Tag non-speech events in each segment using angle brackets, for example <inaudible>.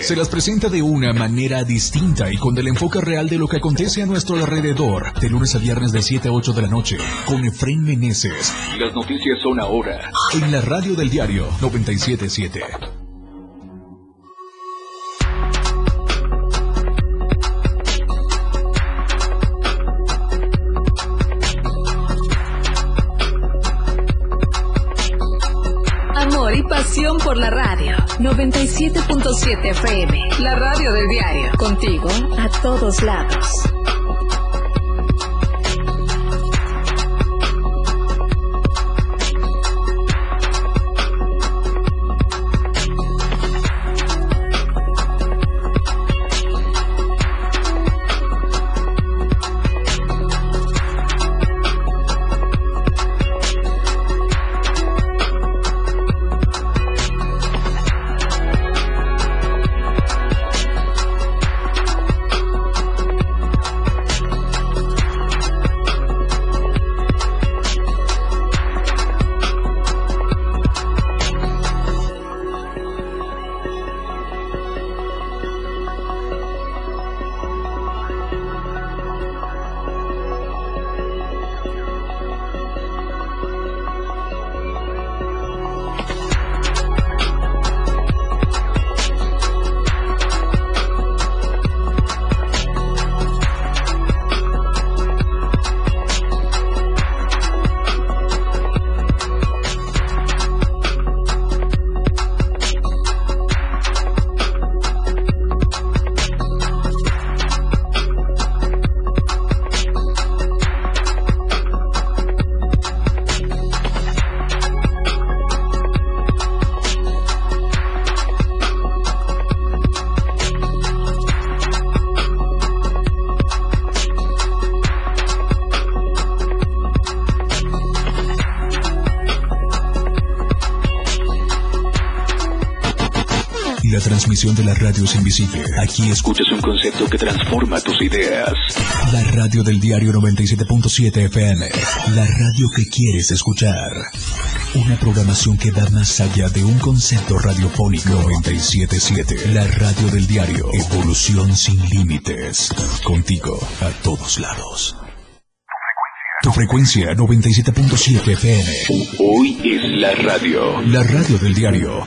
Se las presenta de una manera distinta y con el enfoque real de lo que acontece a nuestro alrededor, de lunes a viernes de 7 a 8 de la noche, con Efren Meneses. Las noticias son ahora, en la radio del diario 977. 97.7 FM. La radio del diario. Contigo a todos lados. Transmisión de la radio es invisible. Aquí escuchas un concepto que transforma tus ideas. La radio del diario 97.7 FM. La radio que quieres escuchar. Una programación que va más allá de un concepto radiofónico. 97.7. La radio del diario. Evolución sin límites. Contigo a todos lados. Tu frecuencia 97.7 FM. Hoy es la radio. La radio del diario.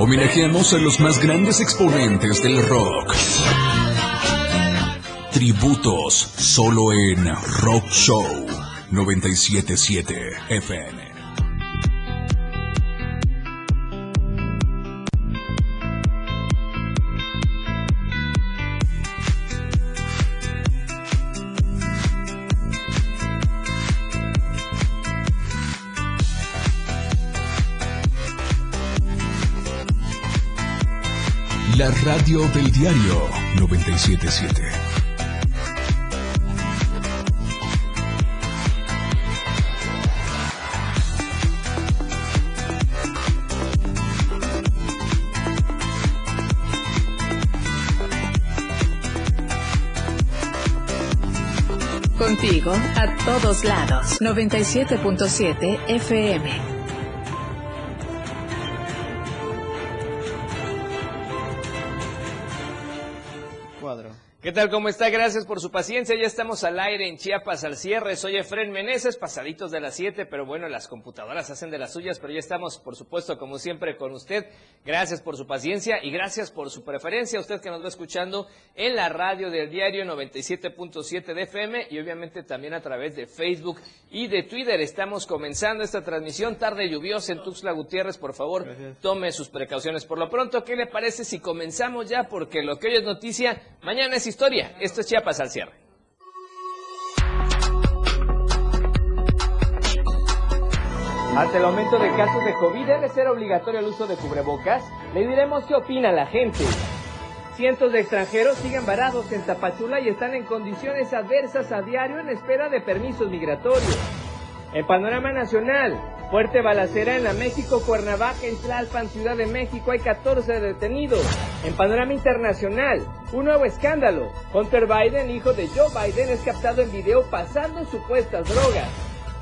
Homenajeamos a los más grandes exponentes del rock. Tributos solo en Rock Show 977 FM. La radio del diario 977. Contigo a todos lados. 97.7 FM. ¿Qué tal? ¿Cómo está? Gracias por su paciencia. Ya estamos al aire en Chiapas al cierre. Soy Efren Meneses, pasaditos de las 7, pero bueno, las computadoras hacen de las suyas, pero ya estamos, por supuesto, como siempre, con usted. Gracias por su paciencia y gracias por su preferencia. Usted que nos va escuchando en la radio del diario 97.7 de FM y obviamente también a través de Facebook y de Twitter. Estamos comenzando esta transmisión tarde lluviosa en Tuxtla Gutiérrez. Por favor, tome sus precauciones. Por lo pronto, ¿qué le parece si comenzamos ya? Porque lo que hoy es noticia, mañana es Esto es Chiapas al cierre. Ante el aumento de casos de COVID debe ser obligatorio el uso de cubrebocas. Le diremos qué opina la gente. Cientos de extranjeros siguen varados en Tapachula y están en condiciones adversas a diario en espera de permisos migratorios. En panorama nacional, fuerte balacera en la México, Cuernavaca, en Tlalpan, Ciudad de México, hay 14 detenidos. En panorama internacional, un nuevo escándalo. Hunter Biden, hijo de Joe Biden, es captado en video pasando supuestas drogas.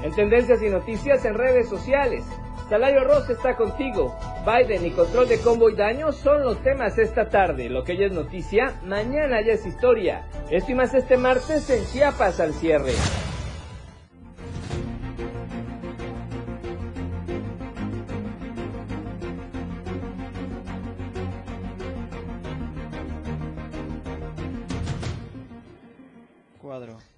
En tendencias y noticias en redes sociales. Salario Ross está contigo. Biden y control de combo y daño son los temas esta tarde. Lo que ya es noticia, mañana ya es historia. Esto este martes en Chiapas al cierre.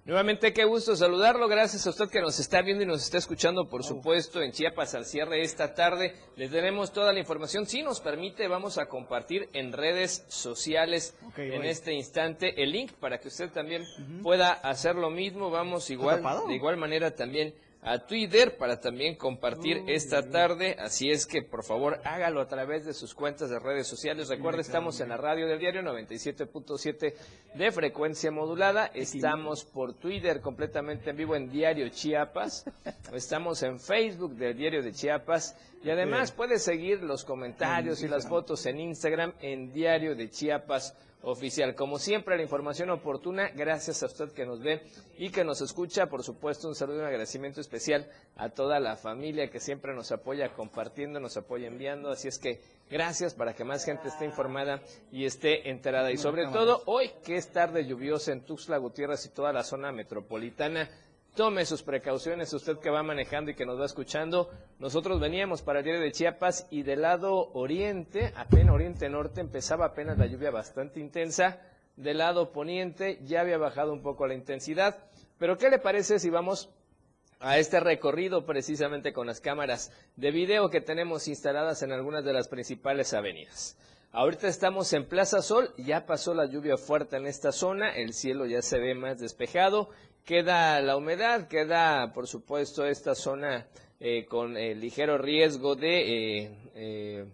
Nuevamente, qué gusto saludarlo. Gracias a usted que nos está viendo y nos está escuchando, por supuesto, en Chiapas al cierre esta tarde. Les tenemos toda la información. Si nos permite, vamos a compartir en redes sociales en este instante el link para que usted también pueda hacer lo mismo. Vamos igual, de igual manera también a Twitter para también compartir esta tarde. Así es que por favor hágalo a través de sus cuentas de redes sociales. Recuerde, estamos en la radio del diario 97.7 de frecuencia modulada. Estamos por Twitter completamente en vivo en Diario Chiapas. <laughs> Estamos en Facebook del Diario de Chiapas. Y además puede seguir los comentarios y las fotos en Instagram en Diario de Chiapas oficial. Como siempre, la información oportuna, gracias a usted que nos ve y que nos escucha. Por supuesto, un saludo y un agradecimiento especial a toda la familia que siempre nos apoya compartiendo, nos apoya enviando. Así es que gracias para que más gente esté informada y esté enterada. Y sobre todo, hoy que es tarde lluviosa en Tuxtla Gutiérrez y toda la zona metropolitana, tome sus precauciones, usted que va manejando y que nos va escuchando. Nosotros veníamos para el diario de Chiapas y del lado oriente, apenas oriente norte, empezaba apenas la lluvia bastante intensa. Del lado poniente ya había bajado un poco la intensidad. Pero ¿qué le parece si vamos a este recorrido precisamente con las cámaras de video que tenemos instaladas en algunas de las principales avenidas? Ahorita estamos en Plaza Sol, ya pasó la lluvia fuerte en esta zona, el cielo ya se ve más despejado queda la humedad, queda por supuesto esta zona eh, con eh, ligero riesgo de eh,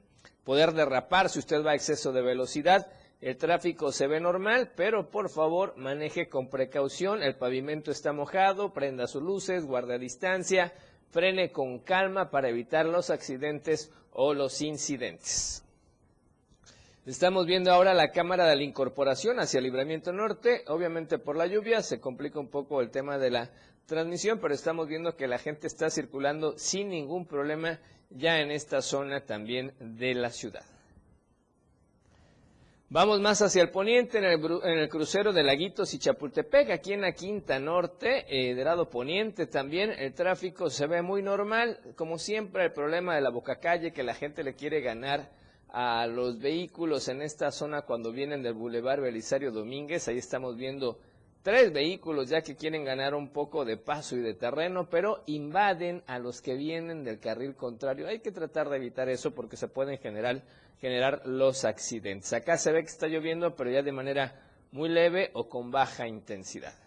poder derrapar si usted va a exceso de velocidad. El tráfico se ve normal, pero por favor maneje con precaución. El pavimento está mojado, prenda sus luces, guarda distancia, frene con calma para evitar los accidentes o los incidentes. Estamos viendo ahora la cámara de la incorporación hacia el libramiento norte. Obviamente por la lluvia se complica un poco el tema de la transmisión, pero estamos viendo que la gente está circulando sin ningún problema ya en esta zona también de la ciudad. Vamos más hacia el poniente, en el, crucero de Laguitos y Chapultepec, aquí en la Quinta Norte, eh, del lado poniente también, el tráfico se ve muy normal, como siempre el problema de la boca calle, que la gente le quiere ganar a los vehículos en esta zona cuando vienen del Boulevard Belisario Domínguez. Ahí estamos viendo tres vehículos ya que quieren ganar un poco de paso y de terreno, pero invaden a los que vienen del carril contrario. Hay que tratar de evitar eso porque se pueden generar, generar los accidentes. Acá se ve que está lloviendo, pero ya de manera muy leve o con baja intensidad.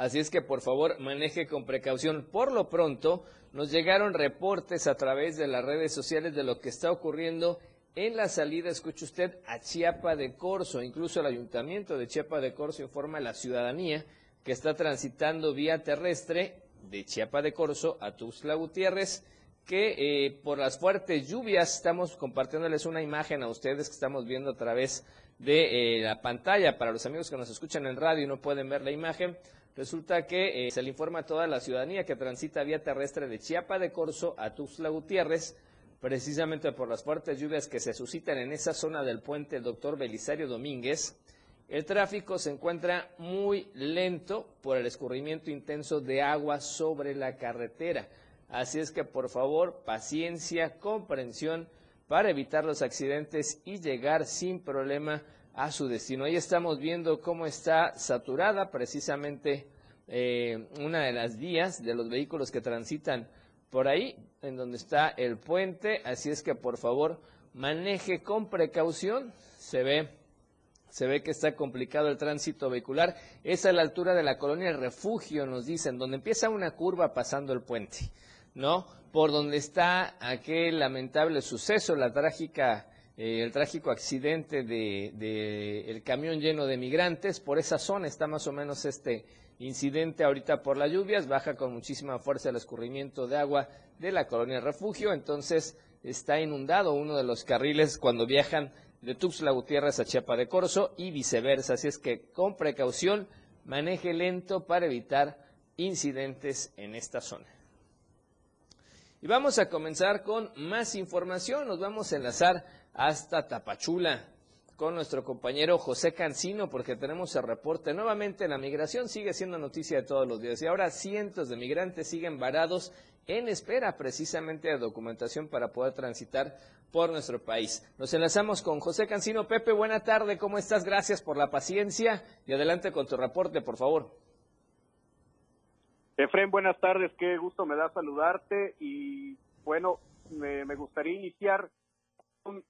Así es que por favor maneje con precaución. Por lo pronto nos llegaron reportes a través de las redes sociales de lo que está ocurriendo en la salida, escuche usted, a Chiapa de Corzo. Incluso el ayuntamiento de Chiapa de Corzo informa a la ciudadanía que está transitando vía terrestre de Chiapa de Corzo a Tuxtla Gutiérrez que eh, por las fuertes lluvias estamos compartiéndoles una imagen a ustedes que estamos viendo a través de eh, la pantalla. Para los amigos que nos escuchan en radio y no pueden ver la imagen, resulta que eh, se le informa a toda la ciudadanía que transita vía terrestre de Chiapa de Corzo a Tuxtla Gutiérrez, precisamente por las fuertes lluvias que se suscitan en esa zona del puente Doctor Belisario Domínguez. El tráfico se encuentra muy lento por el escurrimiento intenso de agua sobre la carretera. Así es que por favor, paciencia, comprensión para evitar los accidentes y llegar sin problema a su destino. Ahí estamos viendo cómo está saturada precisamente eh, una de las vías de los vehículos que transitan por ahí, en donde está el puente. Así es que por favor, maneje con precaución. Se ve, se ve que está complicado el tránsito vehicular. Es a la altura de la colonia Refugio, nos dicen, donde empieza una curva pasando el puente. ¿no? Por donde está aquel lamentable suceso, la trágica, eh, el trágico accidente de, el camión lleno de migrantes, por esa zona está más o menos este incidente ahorita por las lluvias, baja con muchísima fuerza el escurrimiento de agua de la colonia Refugio, entonces está inundado uno de los carriles cuando viajan de Tuxtla Gutiérrez a Chiapa de Corzo y viceversa, así es que con precaución maneje lento para evitar incidentes en esta zona. Y vamos a comenzar con más información. Nos vamos a enlazar hasta Tapachula con nuestro compañero José Cancino porque tenemos el reporte. Nuevamente la migración sigue siendo noticia de todos los días y ahora cientos de migrantes siguen varados en espera precisamente de documentación para poder transitar por nuestro país. Nos enlazamos con José Cancino. Pepe, buena tarde, ¿cómo estás? Gracias por la paciencia y adelante con tu reporte, por favor. Efren, buenas tardes, qué gusto me da saludarte y bueno, me, gustaría iniciar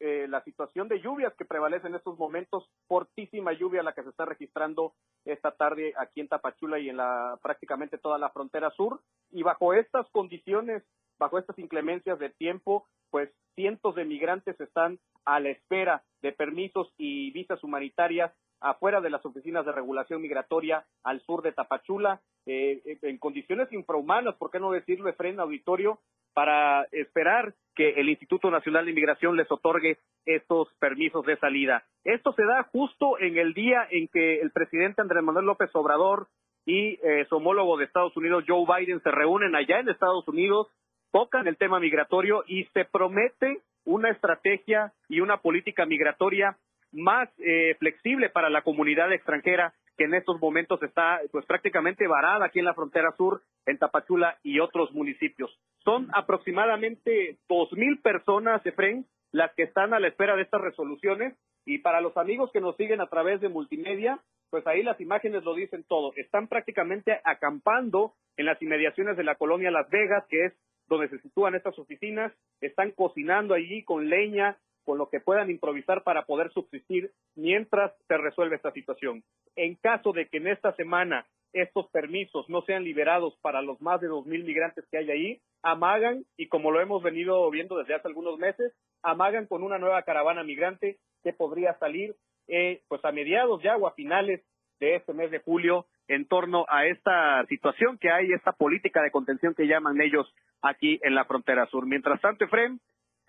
eh, la situación de lluvias que prevalece en estos momentos, fortísima lluvia la que se está registrando esta tarde aquí en Tapachula y en la prácticamente toda la frontera sur y bajo estas condiciones, bajo estas inclemencias de tiempo, pues cientos de migrantes están a la espera de permisos y visas humanitarias afuera de las oficinas de regulación migratoria al sur de Tapachula, eh, eh, en condiciones infrahumanas, ¿por qué no decirlo, freno Auditorio? Para esperar que el Instituto Nacional de Inmigración les otorgue estos permisos de salida. Esto se da justo en el día en que el presidente Andrés Manuel López Obrador y eh, su homólogo de Estados Unidos, Joe Biden, se reúnen allá en Estados Unidos, tocan el tema migratorio y se promete una estrategia y una política migratoria más eh, flexible para la comunidad extranjera que en estos momentos está pues prácticamente varada aquí en la frontera sur, en Tapachula y otros municipios. Son aproximadamente dos mil personas, Efraín, las que están a la espera de estas resoluciones y para los amigos que nos siguen a través de multimedia, pues ahí las imágenes lo dicen todo. Están prácticamente acampando en las inmediaciones de la colonia Las Vegas, que es donde se sitúan estas oficinas, están cocinando allí con leña, con lo que puedan improvisar para poder subsistir mientras se resuelve esta situación. En caso de que en esta semana estos permisos no sean liberados para los más de dos mil migrantes que hay ahí, amagan, y como lo hemos venido viendo desde hace algunos meses, amagan con una nueva caravana migrante que podría salir eh, pues a mediados ya o a finales de este mes de julio en torno a esta situación que hay, esta política de contención que llaman ellos aquí en la frontera sur. Mientras tanto, Efrem,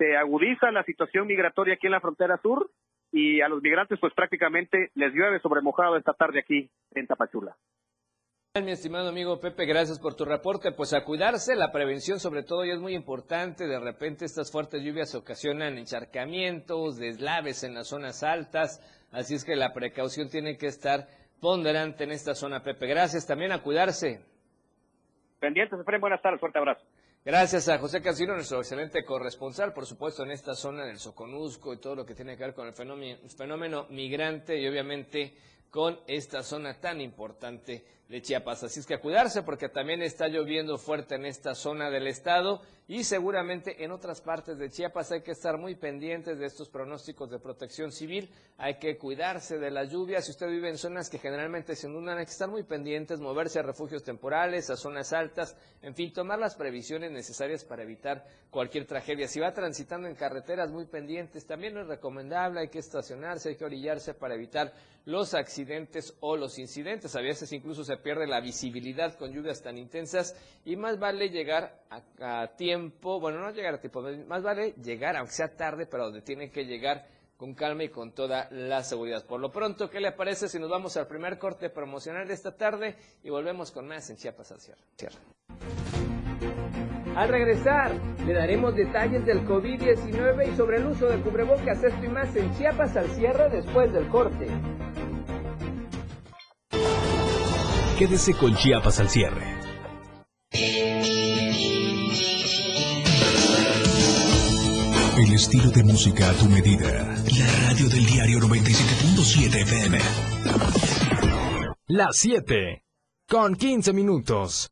se agudiza la situación migratoria aquí en la frontera sur y a los migrantes pues prácticamente les llueve sobre mojado esta tarde aquí en Tapachula. Mi estimado amigo Pepe, gracias por tu reporte. Pues a cuidarse, la prevención sobre todo ya es muy importante. De repente estas fuertes lluvias ocasionan encharcamientos, deslaves en las zonas altas, así es que la precaución tiene que estar ponderante en esta zona, Pepe. Gracias también a cuidarse. Pendientes, Efraín, buenas tardes, fuerte abrazo. Gracias a José Casino, nuestro excelente corresponsal, por supuesto, en esta zona del Soconusco y todo lo que tiene que ver con el fenómeno, migrante y obviamente con esta zona tan importante de Chiapas. Así es que a cuidarse porque también está lloviendo fuerte en esta zona del estado y seguramente en otras partes de Chiapas hay que estar muy pendientes de estos pronósticos de protección civil, hay que cuidarse de la lluvia. Si usted vive en zonas que generalmente se inundan, hay que estar muy pendientes, moverse a refugios temporales, a zonas altas, en fin, tomar las previsiones necesarias para evitar cualquier tragedia. Si va transitando en carreteras muy pendientes, también es recomendable, hay que estacionarse, hay que orillarse para evitar los accidentes o los incidentes. A veces incluso se pierde la visibilidad con lluvias tan intensas y más vale llegar a, tiempo, bueno, no llegar a tiempo, más vale llegar, aunque sea tarde, pero donde tiene que llegar con calma y con toda la seguridad. Por lo pronto, ¿qué le parece si nos vamos al primer corte promocional de esta tarde y volvemos con más en Chiapas al cierre? Al regresar, le daremos detalles del COVID-19 y sobre el uso de cubrebocas, esto y más en Chiapas al cierre después del corte. Quédese con Chiapas al cierre. El estilo de música a tu medida. La radio del diario 97.7 FM. Las 7. Con 15 minutos.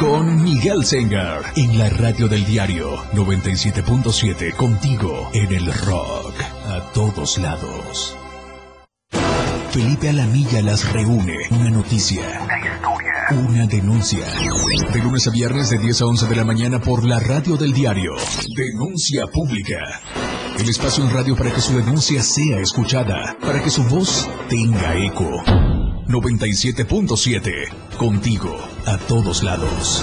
con Miguel Sengar en la radio del diario 97.7 contigo en el rock a todos lados. Felipe Alamilla las reúne. Una noticia. Una historia. Una denuncia. De lunes a viernes de 10 a 11 de la mañana por la radio del diario. Denuncia pública. El espacio en radio para que su denuncia sea escuchada. Para que su voz tenga eco. 97.7. Contigo, a todos lados.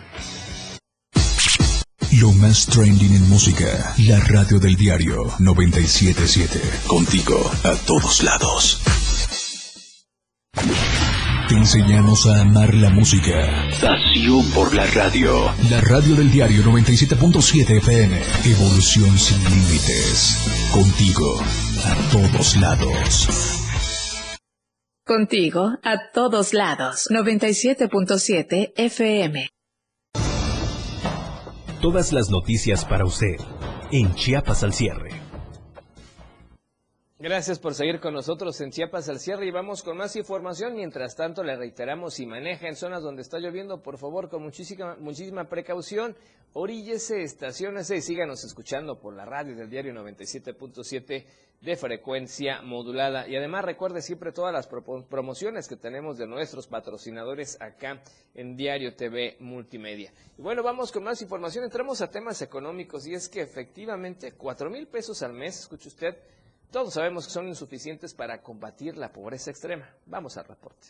Lo más trending en música. La radio del diario 977. Contigo a todos lados. Te enseñamos a amar la música. Pasión por la radio. La radio del diario 97.7 FM. Evolución sin límites. Contigo a todos lados. Contigo a todos lados. 97.7 FM. Todas las noticias para usted en Chiapas al cierre. Gracias por seguir con nosotros en Chiapas al cierre y vamos con más información. Mientras tanto, le reiteramos, si maneja en zonas donde está lloviendo, por favor, con muchísima, muchísima precaución, oríllese, estacionese y síganos escuchando por la radio del diario 97.7 de frecuencia modulada. Y además recuerde siempre todas las promociones que tenemos de nuestros patrocinadores acá en Diario TV Multimedia. Y bueno, vamos con más información. Entramos a temas económicos y es que efectivamente cuatro mil pesos al mes, escuche usted, todos sabemos que son insuficientes para combatir la pobreza extrema. Vamos al reporte.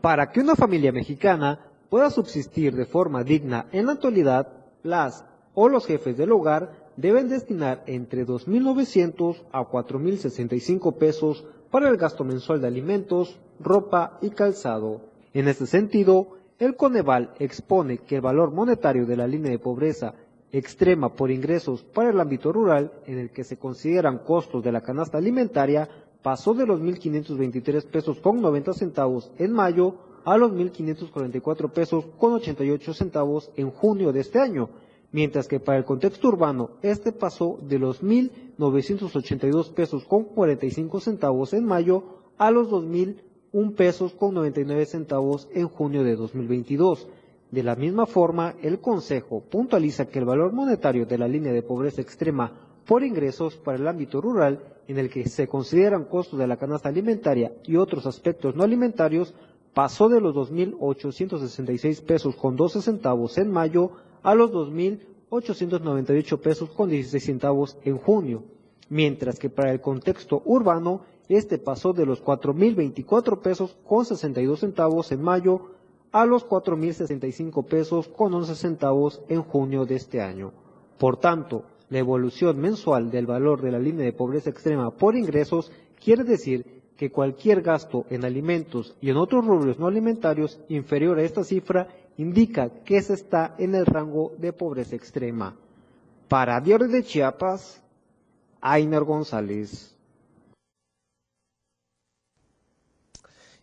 Para que una familia mexicana pueda subsistir de forma digna en la actualidad, las o los jefes del hogar deben destinar entre 2.900 a 4.065 pesos para el gasto mensual de alimentos, ropa y calzado. En este sentido, el Coneval expone que el valor monetario de la línea de pobreza extrema por ingresos para el ámbito rural, en el que se consideran costos de la canasta alimentaria, pasó de los 1.523 pesos con 90 centavos en mayo a los 1.544 pesos con 88 centavos en junio de este año, mientras que para el contexto urbano este pasó de los 1.982 pesos con 45 centavos en mayo a los 2.001 pesos con 99 centavos en junio de 2022. De la misma forma, el Consejo puntualiza que el valor monetario de la línea de pobreza extrema por ingresos para el ámbito rural, en el que se consideran costos de la canasta alimentaria y otros aspectos no alimentarios, pasó de los 2.866 pesos con 12 centavos en mayo a los 2.898 pesos con 16 centavos en junio, mientras que para el contexto urbano, este pasó de los 4.024 pesos con 62 centavos en mayo a los 4.065 pesos con 11 centavos en junio de este año. Por tanto, la evolución mensual del valor de la línea de pobreza extrema por ingresos quiere decir que cualquier gasto en alimentos y en otros rubros no alimentarios inferior a esta cifra indica que se está en el rango de pobreza extrema. Para Diario de Chiapas, Ainer González.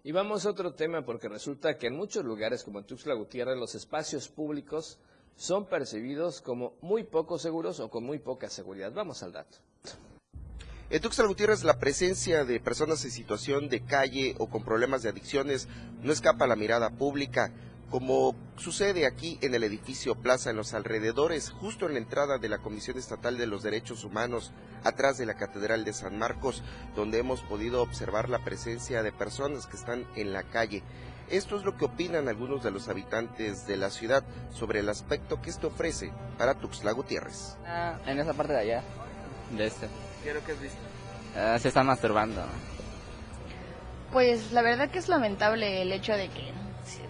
Y vamos a otro tema porque resulta que en muchos lugares como en Tuxtla Gutiérrez los espacios públicos son percibidos como muy poco seguros o con muy poca seguridad. Vamos al dato. En Tuxtla Gutiérrez la presencia de personas en situación de calle o con problemas de adicciones no escapa a la mirada pública como sucede aquí en el edificio Plaza en los alrededores, justo en la entrada de la Comisión Estatal de los Derechos Humanos, atrás de la Catedral de San Marcos, donde hemos podido observar la presencia de personas que están en la calle. Esto es lo que opinan algunos de los habitantes de la ciudad sobre el aspecto que esto ofrece para Tuxtla Gutiérrez. Ah, en esa parte de allá, de este. ¿Qué es lo que has visto? Ah, se están masturbando. Pues la verdad que es lamentable el hecho de que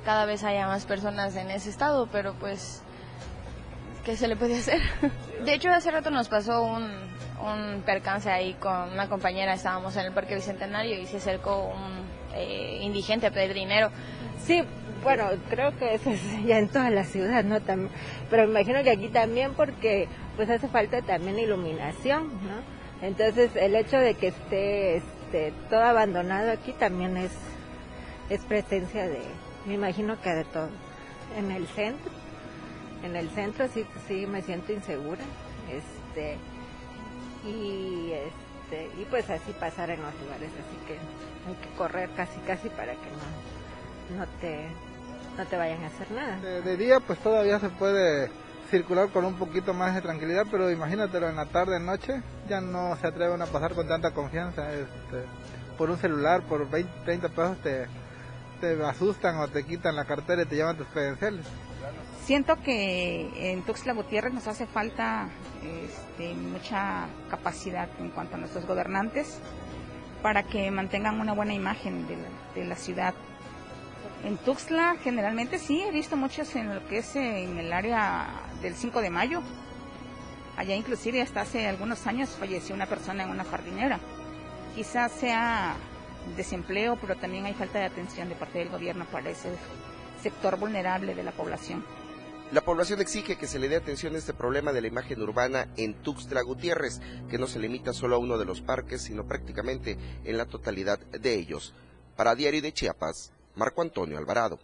cada vez haya más personas en ese estado, pero pues, ¿qué se le puede hacer? <laughs> De hecho, hace rato nos pasó un, un percance ahí con una compañera, estábamos en el Parque Bicentenario y se acercó un eh, indigente a pedir dinero. Sí, bueno, creo que eso es ya en toda la ciudad, ¿no? También, pero imagino que aquí también porque pues hace falta también iluminación, ¿no? Entonces el hecho de que esté este, todo abandonado aquí también es, es presencia de, me imagino que de todo. En el centro, en el centro sí, sí me siento insegura, este, y este, y pues así pasar en los lugares, así que hay que correr casi casi para que no, no te, no te vayan a hacer nada. De, día pues todavía se puede circular con un poquito más de tranquilidad, pero imagínatelo en la tarde, noche, ya no se atreven a pasar con tanta confianza. Este, por un celular, por 20, 30 pesos te, te asustan o te quitan la cartera y te llevan tus credenciales. Siento que en Tuxtla Gutiérrez nos hace falta este, mucha capacidad en cuanto a nuestros gobernantes para que mantengan una buena imagen de la, de la ciudad. En Tuxtla generalmente sí, he visto muchos en lo que es en el área del 5 de mayo. Allá inclusive hasta hace algunos años falleció una persona en una jardinera. Quizás sea desempleo, pero también hay falta de atención de parte del gobierno para ese sector vulnerable de la población. La población exige que se le dé atención a este problema de la imagen urbana en Tuxtla Gutiérrez, que no se limita solo a uno de los parques, sino prácticamente en la totalidad de ellos. Para Diario de Chiapas, Marco Antonio Alvarado.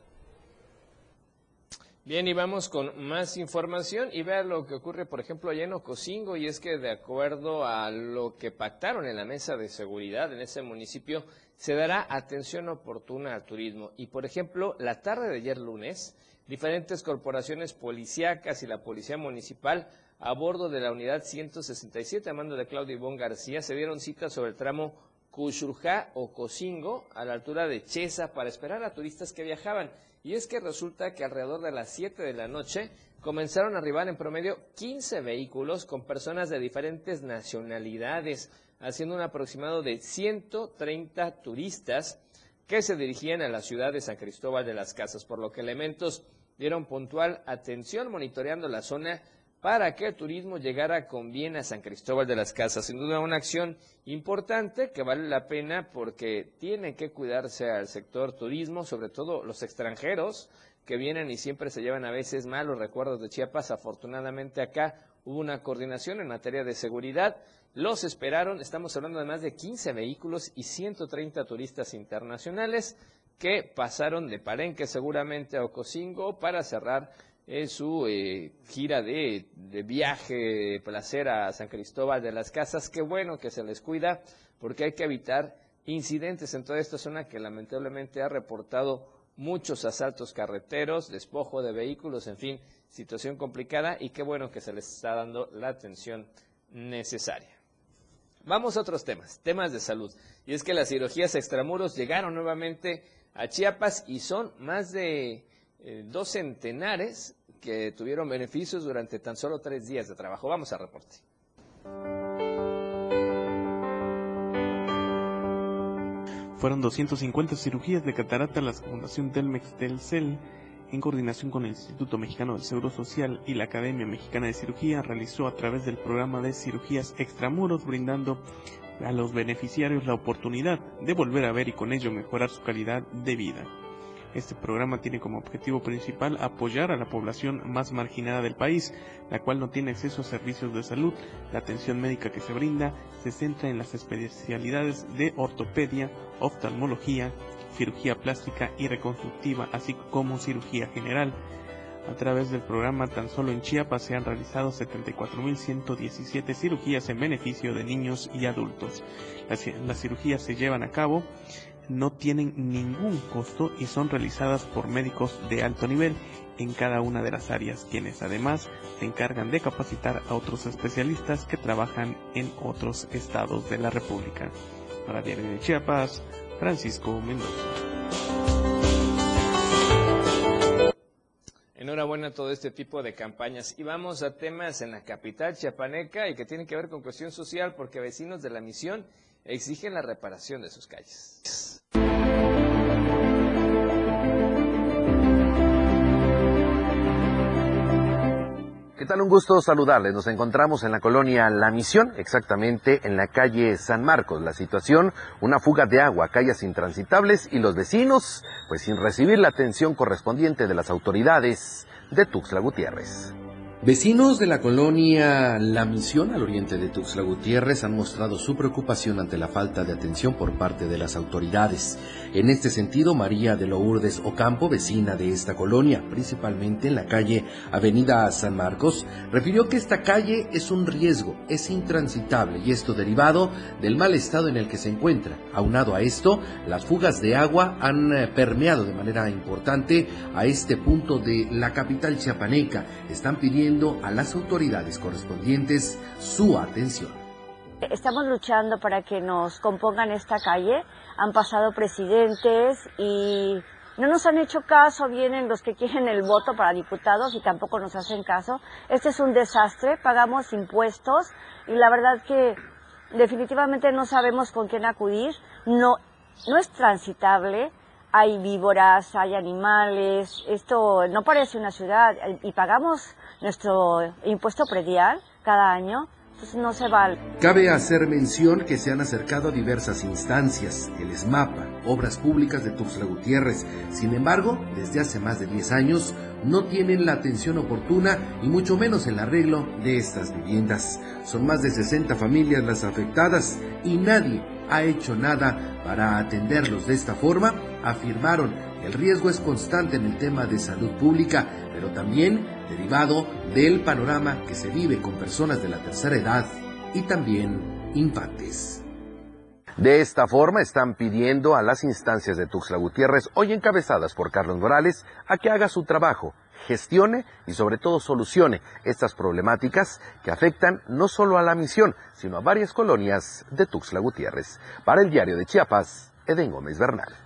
Bien, y vamos con más información y vea lo que ocurre, por ejemplo, allá en Ocosingo, y es que de acuerdo a lo que pactaron en la mesa de seguridad en ese municipio, se dará atención oportuna al turismo. Y, por ejemplo, la tarde de ayer lunes, diferentes corporaciones policíacas y la Policía Municipal a bordo de la unidad 167 a mando de Claudio Ivón García se dieron cita sobre el tramo Cuchurjá o Cocingo a la altura de Chesa para esperar a turistas que viajaban. Y es que resulta que alrededor de las 7 de la noche comenzaron a arribar en promedio 15 vehículos con personas de diferentes nacionalidades, haciendo un aproximado de 130 turistas que se dirigían a la ciudad de San Cristóbal de las Casas, por lo que elementos dieron puntual atención monitoreando la zona para que el turismo llegara con bien a San Cristóbal de las Casas. Sin duda una acción importante que vale la pena porque tiene que cuidarse al sector turismo, sobre todo los extranjeros que vienen y siempre se llevan a veces malos recuerdos de Chiapas. Afortunadamente acá hubo una coordinación en materia de seguridad. Los esperaron, estamos hablando de más de 15 vehículos y 130 turistas internacionales que pasaron de Palenque seguramente a Ocosingo para cerrar en su eh, gira de, de, viaje, de placer a San Cristóbal de las Casas. Qué bueno que se les cuida, porque hay que evitar incidentes en toda esta zona que lamentablemente ha reportado muchos asaltos carreteros, despojo de vehículos, en fin, situación complicada y qué bueno que se les está dando la atención necesaria. Vamos a otros temas, temas de salud. Y es que las cirugías extramuros llegaron nuevamente a Chiapas y son más de eh, dos centenares que tuvieron beneficios durante tan solo tres días de trabajo. Vamos al reporte. Fueron 250 cirugías de catarata la Fundación Telmex Telcel en coordinación con el Instituto Mexicano del Seguro Social y la Academia Mexicana de Cirugía, realizó a través del programa de cirugías extramuros, brindando a los beneficiarios la oportunidad de volver a ver y con ello mejorar su calidad de vida. Este programa tiene como objetivo principal apoyar a la población más marginada del país, la cual no tiene acceso a servicios de salud. La atención médica que se brinda se centra en las especialidades de ortopedia, oftalmología, cirugía plástica y reconstructiva, así como cirugía general. A través del programa, tan solo en Chiapas se han realizado 74.117 cirugías en beneficio de niños y adultos. Las, cirugías se llevan a cabo, no tienen ningún costo y son realizadas por médicos de alto nivel en cada una de las áreas, quienes además se encargan de capacitar a otros especialistas que trabajan en otros estados de la República. Para Diario de Chiapas, Francisco Mendoza. Enhorabuena a todo este tipo de campañas. Y vamos a temas en la capital chiapaneca y que tienen que ver con cuestión social porque vecinos de la misión exigen la reparación de sus calles. ¿Qué tal? Un gusto saludarles. Nos encontramos en la colonia La Misión, exactamente en la calle San Marcos. La situación, una fuga de agua, calles intransitables y los vecinos, pues sin recibir la atención correspondiente de las autoridades de Tuxtla Gutiérrez. Vecinos de la colonia La Misión al oriente de Tuxtla Gutiérrez han mostrado su preocupación ante la falta de atención por parte de las autoridades. En este sentido, María de Lourdes Ocampo, vecina de esta colonia, principalmente en la calle Avenida San Marcos, refirió que esta calle es un riesgo, es intransitable y esto derivado del mal estado en el que se encuentra. Aunado a esto, las fugas de agua han eh, permeado de manera importante a este punto de la capital chiapaneca. Están pidiendo a las autoridades correspondientes su atención. Estamos luchando para que nos compongan esta calle. Han pasado presidentes y no nos han hecho caso, vienen los que quieren el voto para diputados y tampoco nos hacen caso. Este es un desastre, pagamos impuestos y la verdad que definitivamente no sabemos con quién acudir. No, no es transitable hay víboras, hay animales, esto no parece una ciudad y pagamos nuestro impuesto predial cada año, entonces no se vale. Cabe hacer mención que se han acercado diversas instancias, el ESMAPA, Obras Públicas de Tuxtla Gutiérrez. Sin embargo, desde hace más de 10 años no tienen la atención oportuna y mucho menos el arreglo de estas viviendas. Son más de 60 familias las afectadas y nadie ha hecho nada para atenderlos de esta forma, afirmaron el riesgo es constante en el tema de salud pública, pero también derivado del panorama que se vive con personas de la tercera edad y también infantes. De esta forma están pidiendo a las instancias de Tuxtla Gutiérrez, hoy encabezadas por Carlos Morales, a que haga su trabajo, gestione y sobre todo solucione estas problemáticas que afectan no solo a la misión, sino a varias colonias de Tuxtla Gutiérrez. Para el diario de Chiapas, Eden Gómez Bernal.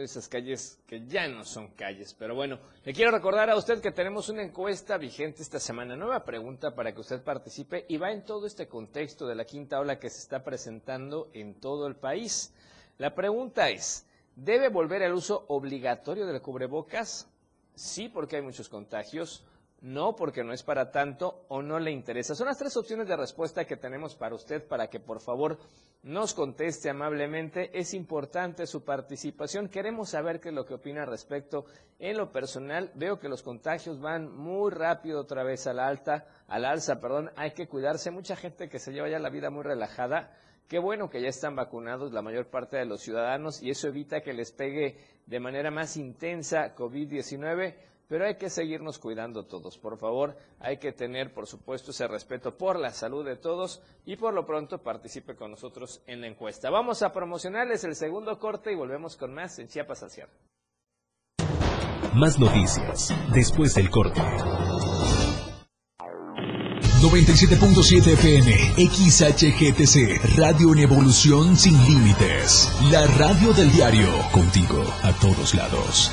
Esas calles que ya no son calles. Pero bueno, le quiero recordar a usted que tenemos una encuesta vigente esta semana. Nueva pregunta para que usted participe y va en todo este contexto de la quinta ola que se está presentando en todo el país. La pregunta es, ¿debe volver al uso obligatorio del cubrebocas? Sí, porque hay muchos contagios no porque no es para tanto o no le interesa. Son las tres opciones de respuesta que tenemos para usted para que por favor nos conteste amablemente. Es importante su participación. Queremos saber qué es lo que opina al respecto. En lo personal, veo que los contagios van muy rápido otra vez a la alta, a la alza, perdón. Hay que cuidarse. Mucha gente que se lleva ya la vida muy relajada. Qué bueno que ya están vacunados la mayor parte de los ciudadanos y eso evita que les pegue de manera más intensa COVID-19 pero hay que seguirnos cuidando todos. Por favor, hay que tener, por supuesto, ese respeto por la salud de todos y por lo pronto participe con nosotros en la encuesta. Vamos a promocionarles el segundo corte y volvemos con más en Chiapas al. Más noticias después del corte. 97.7 FM, XHGTC, Radio en Evolución Sin Límites. La radio del diario, contigo a todos lados.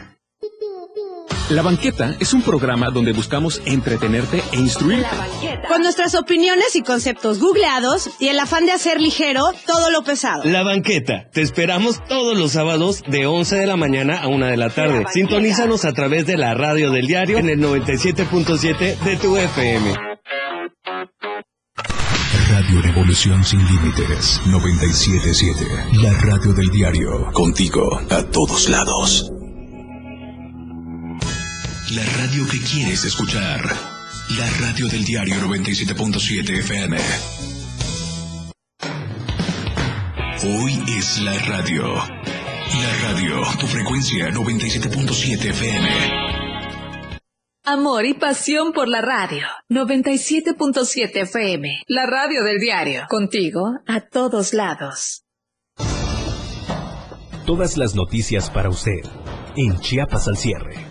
La Banqueta es un programa donde buscamos entretenerte e instruirte. Con nuestras opiniones y conceptos googleados y el afán de hacer ligero todo lo pesado. La Banqueta. Te esperamos todos los sábados de 11 de la mañana a 1 de la tarde. Sintonízanos a través de la radio del diario en el 97.7 de tu FM. Radio Revolución Sin Límites 977. La radio del diario. Contigo a todos lados. La radio que quieres escuchar. La radio del diario 97.7 FM. Hoy es la radio. La radio, tu frecuencia 97.7 FM. Amor y pasión por la radio. 97.7 FM. La radio del diario. Contigo a todos lados. Todas las noticias para usted en Chiapas al cierre.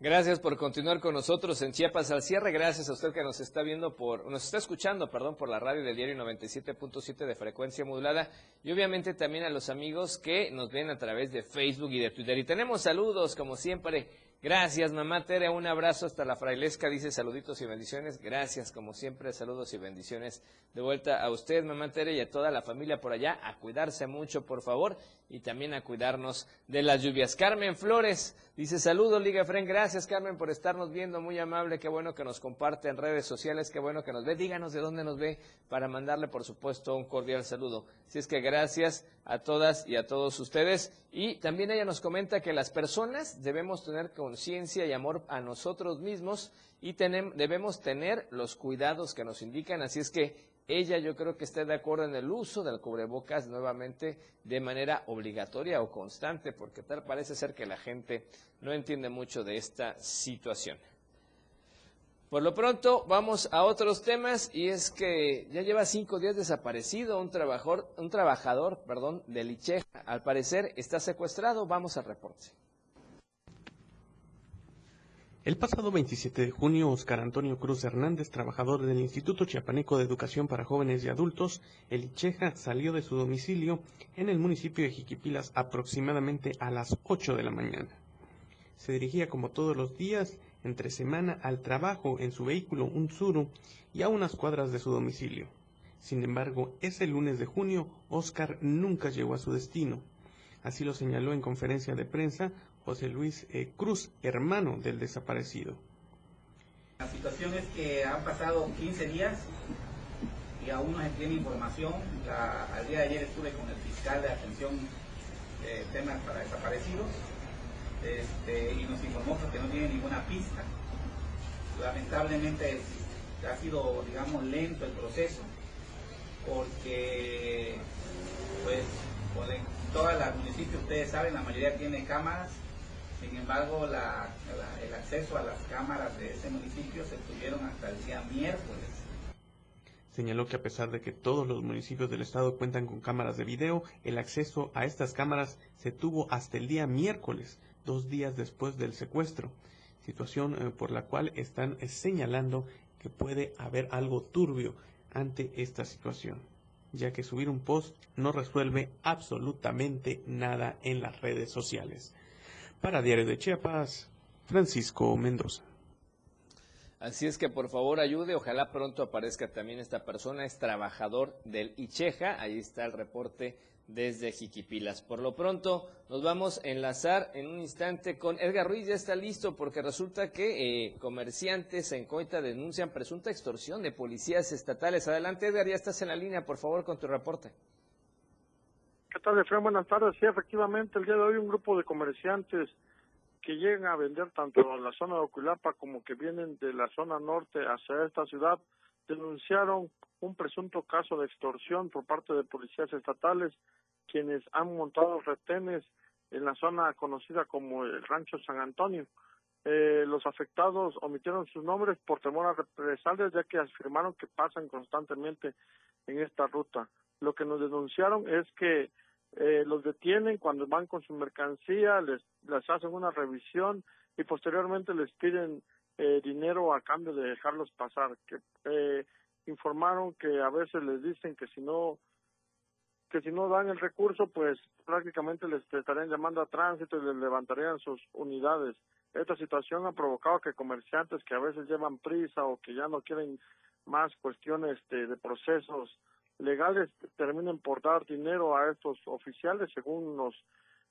Gracias por continuar con nosotros en Chiapas al cierre. Gracias a usted que nos está viendo por, nos está escuchando, perdón, por la radio del diario 97.7 de frecuencia modulada y obviamente también a los amigos que nos ven a través de Facebook y de Twitter. Y tenemos saludos, como siempre. Gracias, mamá Tere. Un abrazo hasta la frailesca. Dice saluditos y bendiciones. Gracias, como siempre. Saludos y bendiciones de vuelta a usted, mamá Tere, y a toda la familia por allá. A cuidarse mucho, por favor. Y también a cuidarnos de las lluvias. Carmen Flores dice saludos, Liga Fren. Gracias, Carmen, por estarnos viendo. Muy amable. Qué bueno que nos comparte en redes sociales. Qué bueno que nos ve. Díganos de dónde nos ve para mandarle, por supuesto, un cordial saludo. Si es que gracias a todas y a todos ustedes. Y también ella nos comenta que las personas debemos tener conciencia y amor a nosotros mismos y debemos tener los cuidados que nos indican. Así es que ella yo creo que está de acuerdo en el uso del cubrebocas nuevamente de manera obligatoria o constante, porque tal parece ser que la gente no entiende mucho de esta situación. Por lo pronto vamos a otros temas y es que ya lleva cinco días desaparecido un trabajador, un trabajador perdón, de Licheja. Al parecer está secuestrado. Vamos al reporte. El pasado 27 de junio, Oscar Antonio Cruz Hernández, trabajador del Instituto Chiapaneco de Educación para Jóvenes y Adultos, el Icheja, salió de su domicilio en el municipio de Jiquipilas aproximadamente a las 8 de la mañana. Se dirigía como todos los días entre semana al trabajo en su vehículo un Suru y a unas cuadras de su domicilio. Sin embargo, ese lunes de junio, Oscar nunca llegó a su destino. Así lo señaló en conferencia de prensa José Luis eh, Cruz, hermano del desaparecido. La situación es que han pasado 15 días y aún no se tiene información. al día de ayer estuve con el fiscal de atención de temas para desaparecidos este, y nos informó que no tiene ninguna pista. Lamentablemente ha sido, digamos, lento el proceso porque, pues, en todas las municipios, ustedes saben, la mayoría tiene cámaras sin embargo, el acceso a las cámaras de ese municipio se tuvieron hasta el día miércoles. Señaló que a pesar de que todos los municipios del estado cuentan con cámaras de video, el acceso a estas cámaras se tuvo hasta el día miércoles, dos días después del secuestro, situación eh, por la cual están eh, señalando que puede haber algo turbio ante esta situación, ya que subir un post no resuelve absolutamente nada en las redes sociales. Para Diario de Chiapas, Francisco Mendoza. Así es que por favor ayude, ojalá pronto aparezca también esta persona, es trabajador del Icheja, ahí está el reporte desde Jiquipilas. Por lo pronto nos vamos a enlazar en un instante con Edgar Ruiz, ya está listo porque resulta que eh, comerciantes en Coita denuncian presunta extorsión de policías estatales. Adelante Edgar, ya estás en la línea, por favor con tu reporte. Buenas tardes. Sí, efectivamente, el día de hoy un grupo de comerciantes que llegan a vender tanto en la zona de Oculapa como que vienen de la zona norte hacia esta ciudad denunciaron un presunto caso de extorsión por parte de policías estatales quienes han montado retenes en la zona conocida como el Rancho San Antonio. Eh, los afectados omitieron sus nombres por temor a represalias ya que afirmaron que pasan constantemente en esta ruta. Lo que nos denunciaron es que eh, los detienen cuando van con su mercancía, les, les hacen una revisión y posteriormente les piden eh, dinero a cambio de dejarlos pasar. Que eh, informaron que a veces les dicen que si no que si no dan el recurso, pues prácticamente les estarían llamando a tránsito y les levantarían sus unidades. Esta situación ha provocado que comerciantes que a veces llevan prisa o que ya no quieren más cuestiones de, de procesos legales terminen por dar dinero a estos oficiales, según nos,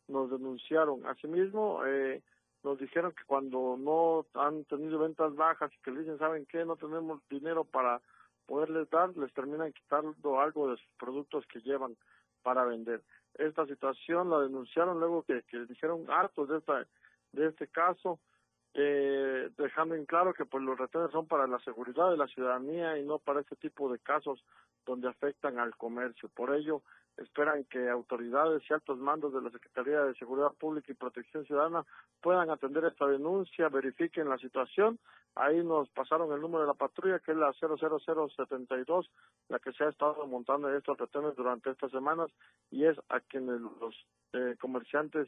nos denunciaron. Asimismo, eh, nos dijeron que cuando no han tenido ventas bajas y que les dicen, ¿saben qué? No tenemos dinero para poderles dar, les terminan quitando algo de sus productos que llevan para vender. Esta situación la denunciaron luego que, que dijeron hartos de, esta, de este caso eh, dejando en claro que pues los retenes son para la seguridad de la ciudadanía y no para este tipo de casos donde afectan al comercio. Por ello, esperan que autoridades y altos mandos de la Secretaría de Seguridad Pública y Protección Ciudadana puedan atender esta denuncia, verifiquen la situación. Ahí nos pasaron el número de la patrulla, que es la 00072, la que se ha estado montando estos retenes durante estas semanas, y es a quienes los eh, comerciantes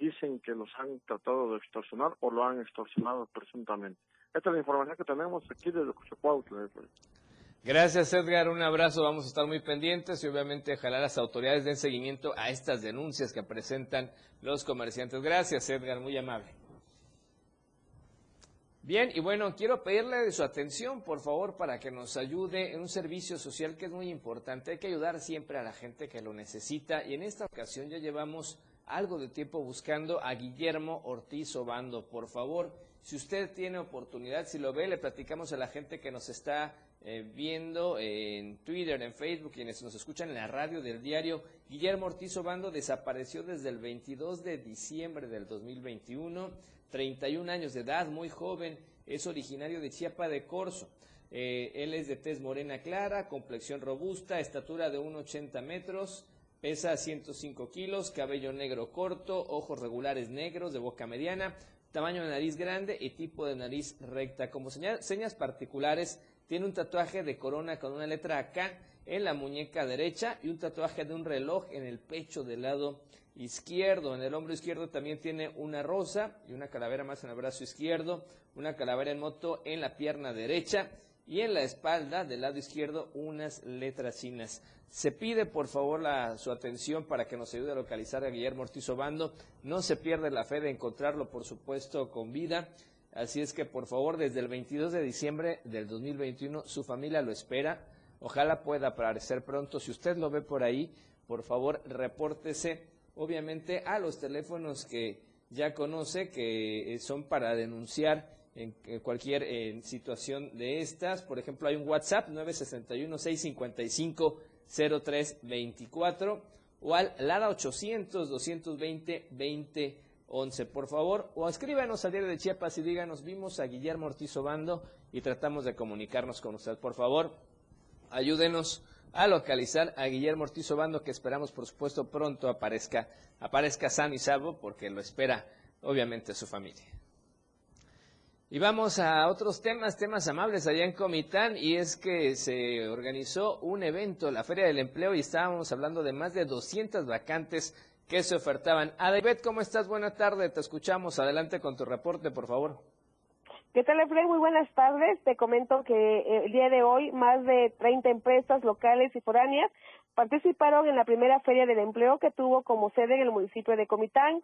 dicen que los han tratado de extorsionar o lo han extorsionado presuntamente. Esta es la información que tenemos aquí desde Cuauhtémoc. Gracias Edgar, un abrazo, vamos a estar muy pendientes y obviamente ojalá las autoridades den seguimiento a estas denuncias que presentan los comerciantes. Gracias Edgar, muy amable. Bien, y bueno, quiero pedirle su atención, por favor, para que nos ayude en un servicio social que es muy importante. Hay que ayudar siempre a la gente que lo necesita y en esta ocasión ya llevamos algo de tiempo buscando a Guillermo Ortiz Obando. Por favor, si usted tiene oportunidad, si lo ve, le platicamos a la gente que nos está eh, viendo en Twitter, en Facebook, quienes nos escuchan en la radio del diario. Guillermo Ortiz Obando desapareció desde el 22 de diciembre del 2021, 31 años de edad, muy joven, es originario de Chiapa de Corzo. Eh, él es de tez morena clara, complexión robusta, estatura de 1,80 metros, Pesa 105 kilos, cabello negro corto, ojos regulares negros, de boca mediana, tamaño de nariz grande y tipo de nariz recta. Como señas particulares, tiene un tatuaje de corona con una letra K en la muñeca derecha y un tatuaje de un reloj en el pecho del lado izquierdo. En el hombro izquierdo también tiene una rosa y una calavera más en el brazo izquierdo, una calavera en moto en la pierna derecha y en la espalda del lado izquierdo unas letras chinas. Se pide por favor su atención para que nos ayude a localizar a Guillermo Ortiz Obando. No se pierde la fe de encontrarlo, por supuesto, con vida. Así es que por favor, desde el 22 de diciembre del 2021, su familia lo espera. Ojalá pueda aparecer pronto. Si usted lo ve por ahí, por favor, repórtese, obviamente, a los teléfonos que ya conoce, que son para denunciar en, cualquier eh, situación de estas. Por ejemplo, hay un WhatsApp 961-655-0324 o al LADA 800-220-2011, por favor, o escríbanos al diario de Chiapas y díganos, vimos a Guillermo Ortiz Obando y tratamos de comunicarnos con usted. Por favor, ayúdenos a localizar a Guillermo Ortiz Obando, que esperamos, por supuesto, pronto aparezca, aparezca sano y salvo, porque lo espera, obviamente, su familia. Y vamos a otros temas, temas amables allá en Comitán, y es que se organizó un evento, la Feria del Empleo, y estábamos hablando de más de 200 vacantes que se ofertaban. Adebet, ¿cómo estás? Buena tarde, te escuchamos. Adelante con tu reporte, por favor. ¿Qué tal, Efraín? Muy buenas tardes. Te comento que eh, el día de hoy más de 30 empresas locales y foráneas participaron en la primera Feria del Empleo que tuvo como sede en el municipio de Comitán.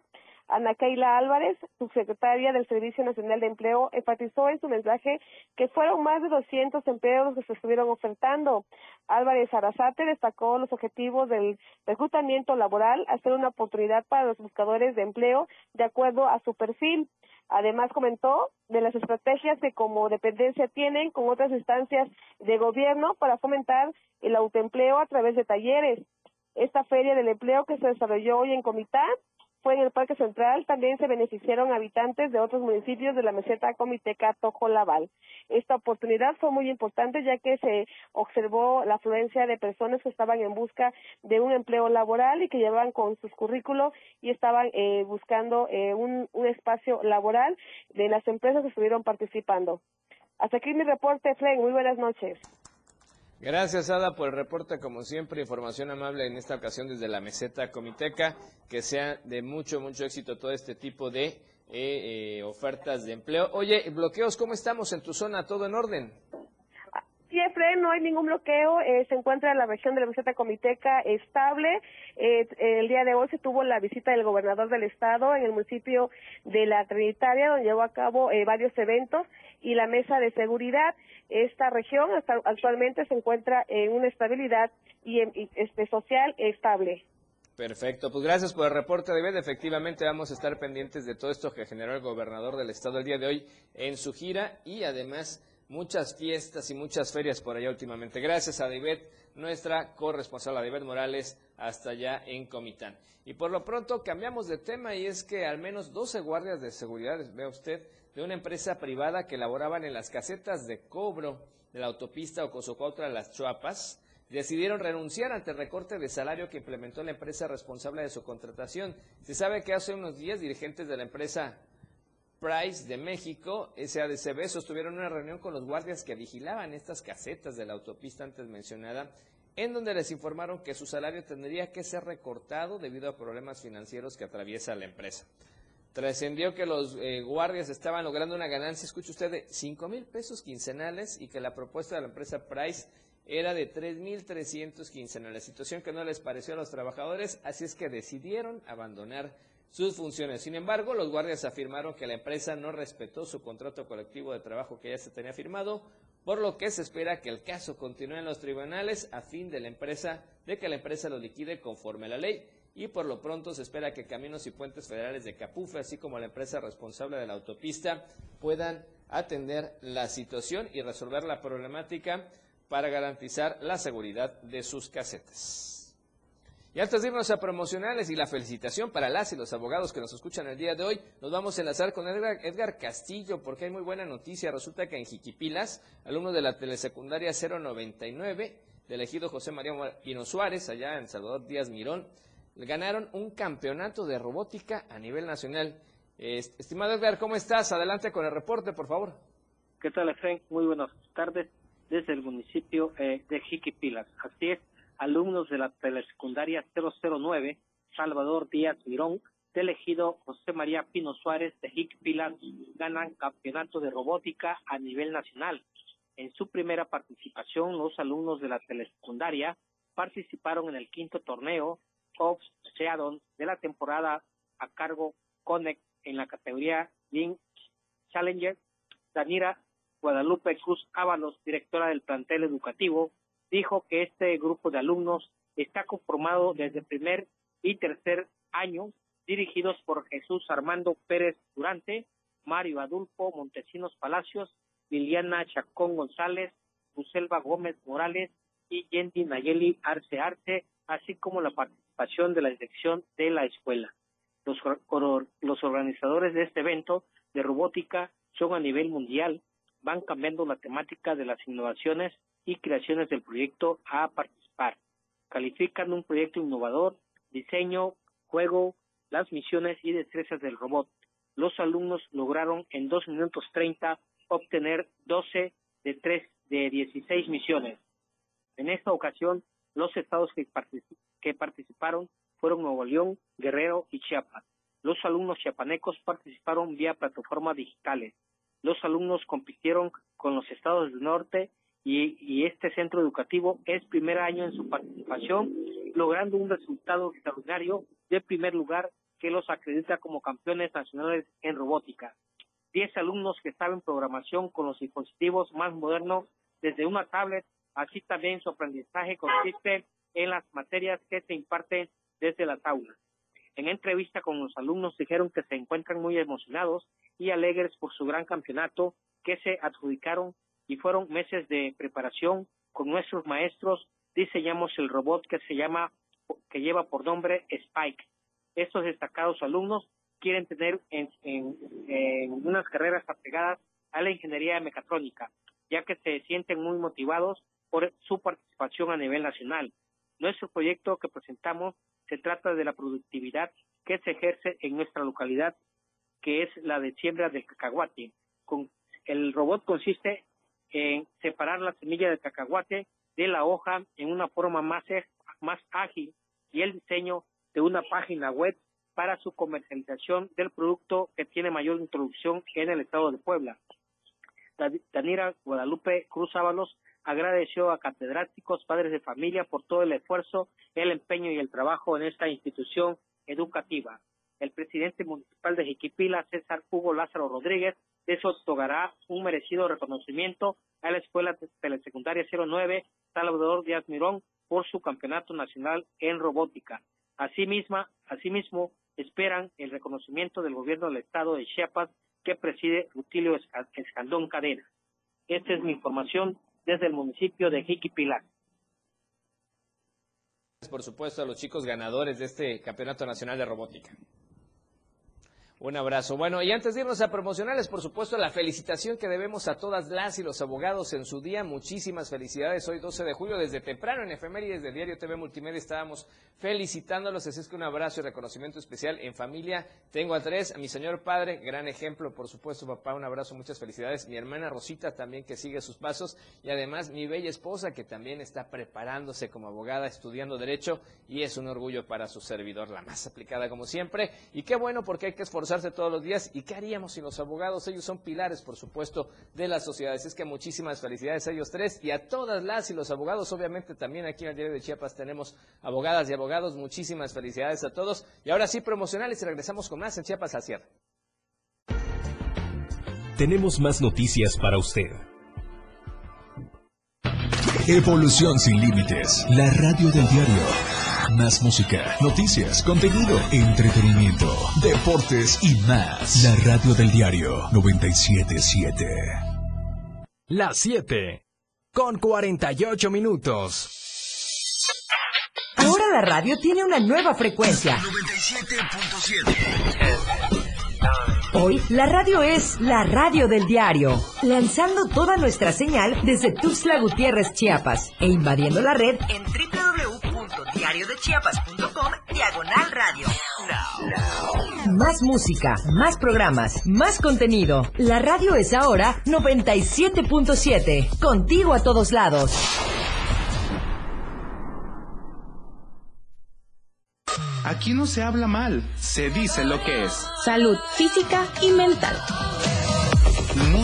Ana Keila Álvarez, subsecretaria del Servicio Nacional de Empleo, enfatizó en su mensaje que fueron más de 200 empleos que se estuvieron ofertando. Álvarez Arasate destacó los objetivos del reclutamiento laboral, hacer una oportunidad para los buscadores de empleo de acuerdo a su perfil. Además comentó de las estrategias que como dependencia tienen con otras instancias de gobierno para fomentar el autoempleo a través de talleres. Esta feria del empleo que se desarrolló hoy en Comitán fue en el Parque Central, también se beneficiaron habitantes de otros municipios de la meseta Comiteca Tojolabal. Esta oportunidad fue muy importante ya que se observó la afluencia de personas que estaban en busca de un empleo laboral y que llevaban con sus currículos y estaban eh, buscando eh, un, espacio laboral de las empresas que estuvieron participando. Hasta aquí mi reporte, Fred. Muy buenas noches. Gracias, Ada, por el reporte. Como siempre, información amable en esta ocasión desde la meseta comiteca. Que sea de mucho, mucho éxito todo este tipo de eh, eh, ofertas de empleo. Oye, bloqueos, ¿cómo estamos en tu zona? ¿Todo en orden? Efraín, no hay ningún bloqueo. Eh, se encuentra en la región de la meseta comiteca estable. el día de hoy se tuvo la visita del gobernador del estado en el municipio de La Trinitaria, donde llevó a cabo varios eventos y la mesa de seguridad. Esta región actualmente se encuentra en una estabilidad y, este, social estable. Perfecto, pues gracias por el reporte, David. Efectivamente vamos a estar pendientes de todo esto que generó el gobernador del estado el día de hoy en su gira y además muchas fiestas y muchas ferias por allá últimamente. Gracias a David, nuestra corresponsal, David Morales, hasta allá en Comitán. Y por lo pronto cambiamos de tema y es que al menos 12 guardias de seguridad, vea usted, de una empresa privada que laboraban en las casetas de cobro de la autopista Ocosocuautla Las Chuapas, decidieron renunciar ante el recorte de salario que implementó la empresa responsable de su contratación. Se sabe que hace unos días dirigentes de la empresa Price de México, SADCB, sostuvieron una reunión con los guardias que vigilaban estas casetas de la autopista antes mencionada, en donde les informaron que su salario tendría que ser recortado debido a problemas financieros que atraviesa la empresa. Trascendió que los eh, guardias estaban logrando una ganancia, escuche usted, de 5 mil pesos quincenales y que la propuesta de la empresa Price era de 3 mil 300 quincenales, situación que no les pareció a los trabajadores, así es que decidieron abandonar sus funciones. Sin embargo, los guardias afirmaron que la empresa no respetó su contrato colectivo de trabajo que ya se tenía firmado, por lo que se espera que el caso continúe en los tribunales a fin de la empresa de que la empresa lo liquide conforme a la ley y por lo pronto se espera que Caminos y Puentes Federales de Capufe, así como la empresa responsable de la autopista, puedan atender la situación y resolver la problemática para garantizar la seguridad de sus casetas. Y antes de irnos a promocionales y la felicitación para las y los abogados que nos escuchan el día de hoy, nos vamos a enlazar con Edgar, Castillo porque hay muy buena noticia. Resulta que en Jiquipilas, alumno de la telesecundaria 099 del ejido José María Pino Suárez, allá en Salvador Díaz Mirón, ganaron un campeonato de robótica a nivel nacional. estimado Edgar, ¿cómo estás? Adelante con el reporte, por favor. ¿Qué tal, Efraín? Muy buenas tardes desde el municipio eh, de Jiquipilas. Así es, alumnos de la telesecundaria 009, Salvador Díaz Mirón, del ejido José María Pino Suárez de Jiquipilas, ganan campeonato de robótica a nivel nacional. En su primera participación, los alumnos de la telesecundaria participaron en el quinto torneo of Seadon de la temporada a cargo Connect en la categoría Link Challenger. Danira Guadalupe Cruz Ábalos, directora del plantel educativo, dijo que este grupo de alumnos está conformado desde primer y tercer año, dirigidos por Jesús Armando Pérez Durante, Mario Adulfo Montesinos Palacios, Liliana Chacón González, Buselva Gómez Morales y Yendi Nayeli Arce Arce, así como la participación de la dirección de la escuela. Los, los organizadores de este evento de robótica son a nivel mundial, van cambiando la temática de las innovaciones y creaciones del proyecto a participar. Califican un proyecto innovador, diseño, juego, las misiones y destrezas del robot. Los alumnos lograron en 2 minutos 30 obtener 12 de 3 de 16 misiones. En esta ocasión, los estados que, que participaron fueron Nuevo León, Guerrero y Chiapas. Los alumnos chiapanecos participaron vía plataformas digitales. Los alumnos compitieron con los estados del norte y, este centro educativo es primer año en su participación, logrando un resultado extraordinario de primer lugar que los acredita como campeones nacionales en robótica. Diez alumnos que saben programación con los dispositivos más modernos desde una tablet, así también su aprendizaje consiste en las materias que se imparten desde las aulas. En entrevista con los alumnos dijeron que se encuentran muy emocionados y alegres por su gran campeonato que se adjudicaron y fueron meses de preparación con nuestros maestros. Diseñamos el robot que se llama, que lleva por nombre Spike. Estos destacados alumnos quieren tener en, en unas carreras apegadas a la ingeniería de mecatrónica, ya que se sienten muy motivados por su participación a nivel nacional. Nuestro proyecto que presentamos se trata de la productividad que se ejerce en nuestra localidad, que es la de siembra del cacahuate. El robot consiste en separar la semilla del cacahuate de la hoja en una forma más, más ágil y el diseño de una página web para su comercialización del producto que tiene mayor introducción en el estado de Puebla. Danira Guadalupe Cruz Ábalos agradeció a catedráticos, padres de familia por todo el esfuerzo, el empeño y el trabajo en esta institución educativa. El presidente municipal de Jiquipila, César Hugo Lázaro Rodríguez, eso otorgará un merecido reconocimiento a la Escuela Telesecundaria 09 Salvador Díaz Mirón por su campeonato nacional en robótica. Asimismo, esperan el reconocimiento del gobierno del estado de Chiapas que preside Rutilio Escandón Cadena. Esta es mi información desde el municipio de Jiquipilá. Por supuesto a los chicos ganadores de este Campeonato Nacional de Robótica. Un abrazo. Bueno, y antes de irnos a promocionales, por supuesto, la felicitación que debemos a todas las y los abogados en su día. Muchísimas felicidades. Hoy 12 de julio, desde temprano en Efemérides de Diario TV Multimedia estábamos felicitándolos. Así es que un abrazo y reconocimiento especial en familia. Tengo a tres, a mi señor padre, gran ejemplo, por supuesto, papá, un abrazo, muchas felicidades. Mi hermana Rosita también que sigue sus pasos. Y además mi bella esposa que también está preparándose como abogada, estudiando Derecho. Y es un orgullo para su servidor, la más aplicada como siempre. Y qué bueno porque hay que esforzarse todos los días. ¿Y qué haríamos sin los abogados? Ellos son pilares, por supuesto, de la sociedad. es que muchísimas felicidades a ellos tres y a todas las y los abogados. Obviamente también aquí en el Diario de Chiapas tenemos abogadas y abogados. Muchísimas felicidades a todos. Y ahora sí, promocionales y regresamos con más en Chiapas al cierre. Tenemos más noticias para usted. Evolución sin límites. La radio del diario. Más música, noticias, contenido, entretenimiento, deportes y más. La radio del diario 977. Las 7 con 48 minutos. Ahora la radio tiene una nueva frecuencia. 97.7. Hoy la radio es la radio del diario, lanzando toda nuestra señal desde Tuxtla Gutiérrez, Chiapas, e invadiendo la red en www.diariodechiapas.com diagonal radio. Más música, más programas, más contenido. La radio es ahora 97.7, contigo a todos lados. Aquí no se habla mal, se dice lo que es. Salud física y mental.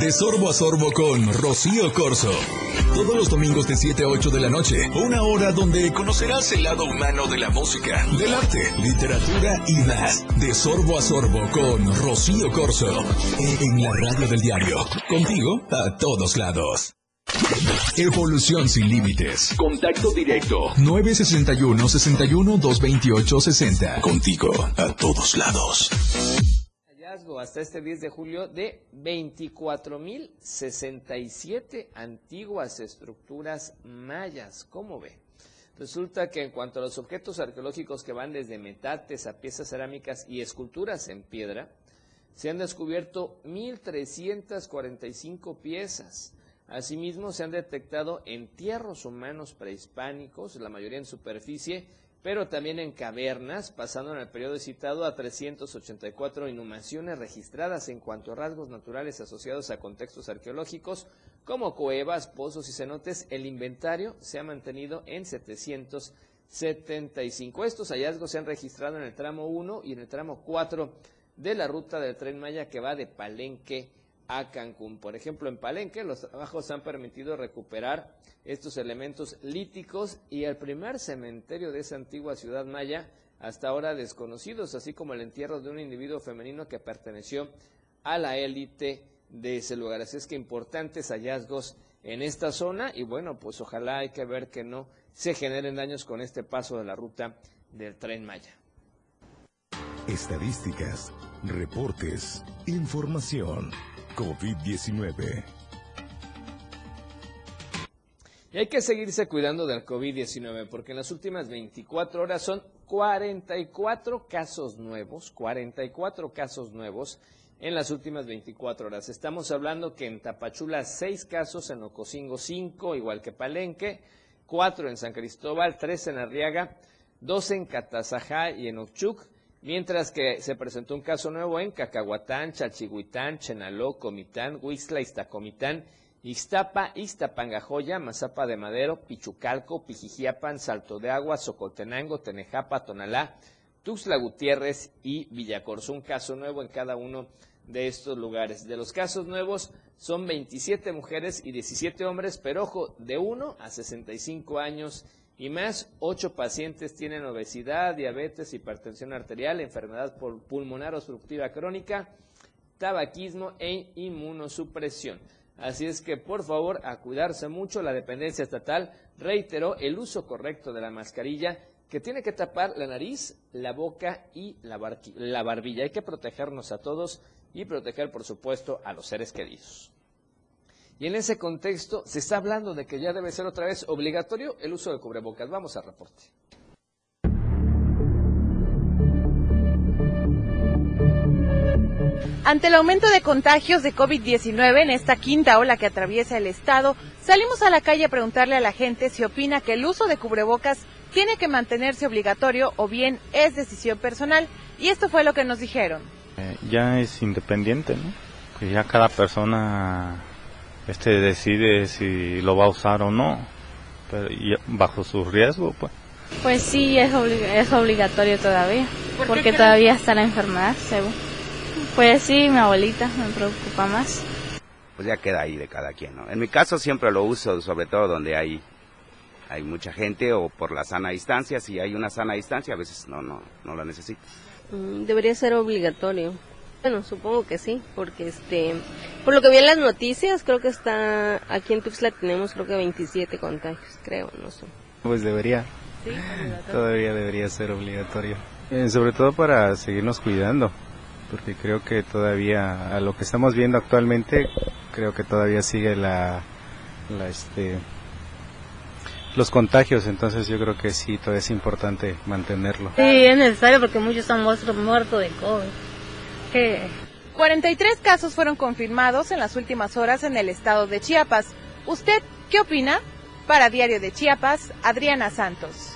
De sorbo a sorbo con Rocío Corso. Todos los domingos de 7 a 8 de la noche. Una hora donde conocerás el lado humano de la música, del arte, literatura y más. De sorbo a sorbo con Rocío Corso. En la radio del diario. Contigo a todos lados. Evolución sin límites. Contacto directo. 961 61 228 60. Contigo a todos lados. Hasta este 10 de julio de 24.067 antiguas estructuras mayas. ¿Cómo ve? Resulta que en cuanto a los objetos arqueológicos que van desde metates a piezas cerámicas y esculturas en piedra, se han descubierto 1.345 piezas Asimismo, se han detectado entierros humanos prehispánicos, la mayoría en superficie, pero también en cavernas, pasando en el periodo citado a 384 inhumaciones registradas en cuanto a rasgos naturales asociados a contextos arqueológicos, como cuevas, pozos y cenotes. El inventario se ha mantenido en 775. Estos hallazgos se han registrado en el tramo 1 y en el tramo 4 de la ruta del tren Maya que va de Palenque a Cancún. Por ejemplo, en Palenque los trabajos han permitido recuperar estos elementos líticos y el primer cementerio de esa antigua ciudad maya, hasta ahora desconocidos, así como el entierro de un individuo femenino que perteneció a la élite de ese lugar. Así es que importantes hallazgos en esta zona y bueno, pues ojalá hay que ver que no se generen daños con este paso de la ruta del tren Maya. Estadísticas, reportes, información. COVID-19. Y hay que seguirse cuidando del COVID-19 porque en las últimas 24 horas son 44 casos nuevos, 44 casos nuevos en las últimas 24 horas. Estamos hablando que en Tapachula 6 casos, en Ocosingo 5, igual que Palenque, 4 en San Cristóbal, 3 en Arriaga, 2 en Catazajá y en Ochuc, Mientras que se presentó un caso nuevo en Cacahuatán, Chalchihuitán, Chenaló, Comitán, Huixla, Iztacomitán, Ixtapa, Iztapangajoya, Mazapa de Madero, Pichucalco, Pijijiapan, Salto de Agua, Socotenango, Tenejapa, Tonalá, Tuxtla Gutiérrez y Villacorso. Un caso nuevo en cada uno de estos lugares. De los casos nuevos son 27 mujeres y 17 hombres, pero ojo, de 1 a 65 años y más, ocho pacientes tienen obesidad, diabetes, hipertensión arterial, enfermedad pulmonar obstructiva crónica, tabaquismo e inmunosupresión. Así es que por favor a cuidarse mucho. La dependencia estatal reiteró el uso correcto de la mascarilla que tiene que tapar la nariz, la boca y la, la barbilla. Hay que protegernos a todos y proteger por supuesto a los seres queridos. Y en ese contexto se está hablando de que ya debe ser otra vez obligatorio el uso de cubrebocas. Vamos al reporte. Ante el aumento de contagios de COVID-19 en esta quinta ola que atraviesa el estado, salimos a la calle a preguntarle a la gente si opina que el uso de cubrebocas tiene que mantenerse obligatorio o bien es decisión personal. Y esto fue lo que nos dijeron. Eh, ya es independiente, ¿no? Que ya cada persona este decide si lo va a usar o no, pero bajo su riesgo, pues. Pues sí, es, es obligatorio todavía, porque todavía está la enfermedad, según. Pues sí, mi abuelita me preocupa más. Pues ya queda ahí de cada quien, ¿no? En mi caso siempre lo uso, sobre todo donde hay hay mucha gente o por la sana distancia, si hay una sana distancia a veces no no no la necesito. Mm, debería ser obligatorio. Bueno, supongo que sí, porque este, por lo que vi en las noticias, creo que está, aquí en Tuxtla tenemos creo que 27 contagios, creo, no sé. Pues debería. Sí, todavía debería ser obligatorio. Eh, sobre todo para seguirnos cuidando, porque creo que todavía, a lo que estamos viendo actualmente, creo que todavía sigue la, la este, los contagios, entonces yo creo que sí, todavía es importante mantenerlo. Sí, es necesario porque muchos han muerto de COVID. 43 casos fueron confirmados en las últimas horas en el estado de Chiapas. ¿Usted qué opina? Para Diario de Chiapas, Adriana Santos.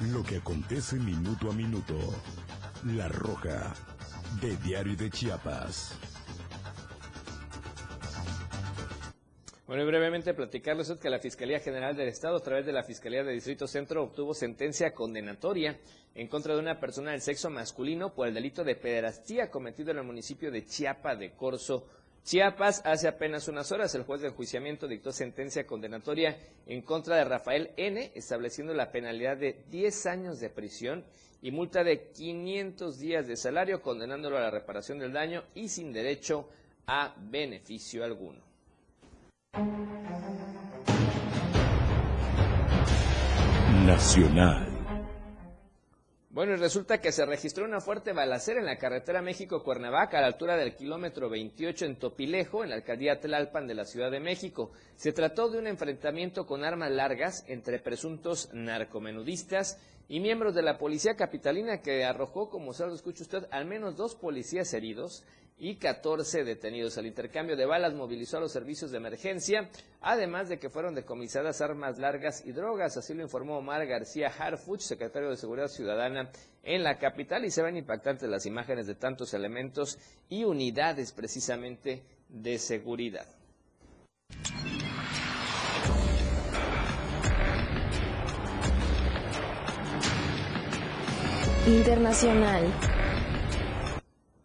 Lo que acontece minuto a minuto. La Roja, de Diario de Chiapas. Bueno, y brevemente platicarles que la Fiscalía General del Estado, a través de la Fiscalía de Distrito Centro, obtuvo sentencia condenatoria en contra de una persona del sexo masculino por el delito de pederastía cometido en el municipio de Chiapa de Corzo, Chiapas. Hace apenas unas horas, el juez de enjuiciamiento dictó sentencia condenatoria en contra de Rafael N., estableciendo la penalidad de 10 años de prisión y multa de 500 días de salario, condenándolo a la reparación del daño y sin derecho a beneficio alguno. Nacional. Bueno, y resulta que se registró una fuerte balacera en la carretera México-Cuernavaca a la altura del kilómetro 28 en Topilejo, en la alcaldía Tlalpan de la Ciudad de México. Se trató de un enfrentamiento con armas largas entre presuntos narcomenudistas y miembros de la policía capitalina que arrojó, como se lo escucha usted, al menos dos policías heridos y 14 detenidos. El intercambio de balas movilizó a los servicios de emergencia, además de que fueron decomisadas armas largas y drogas, así lo informó Omar García Harfuch, secretario de Seguridad Ciudadana en la capital, y se ven impactantes las imágenes de tantos elementos y unidades precisamente de seguridad. Internacional.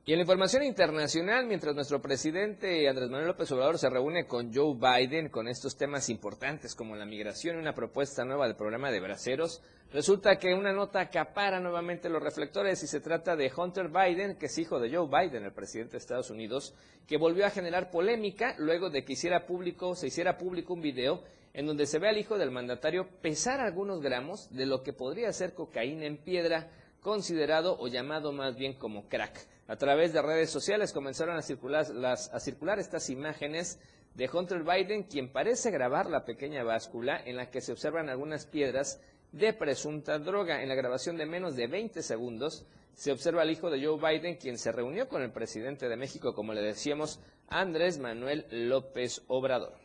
Y en la información internacional, mientras nuestro presidente Andrés Manuel López Obrador se reúne con Joe Biden con estos temas importantes como la migración y una propuesta nueva del programa de braceros, resulta que una nota acapara nuevamente los reflectores y se trata de Hunter Biden, que es hijo de Joe Biden, el presidente de Estados Unidos, que volvió a generar polémica luego de que hiciera público, se hiciera público un video en donde se ve al hijo del mandatario pesar algunos gramos de lo que podría ser cocaína en piedra, considerado o llamado más bien como crack. A través de redes sociales comenzaron a circular, las, a circular estas imágenes de Hunter Biden, quien parece grabar la pequeña báscula en la que se observan algunas piedras de presunta droga. En la grabación de menos de 20 segundos se observa al hijo de Joe Biden, quien se reunió con el presidente de México, como le decíamos, Andrés Manuel López Obrador.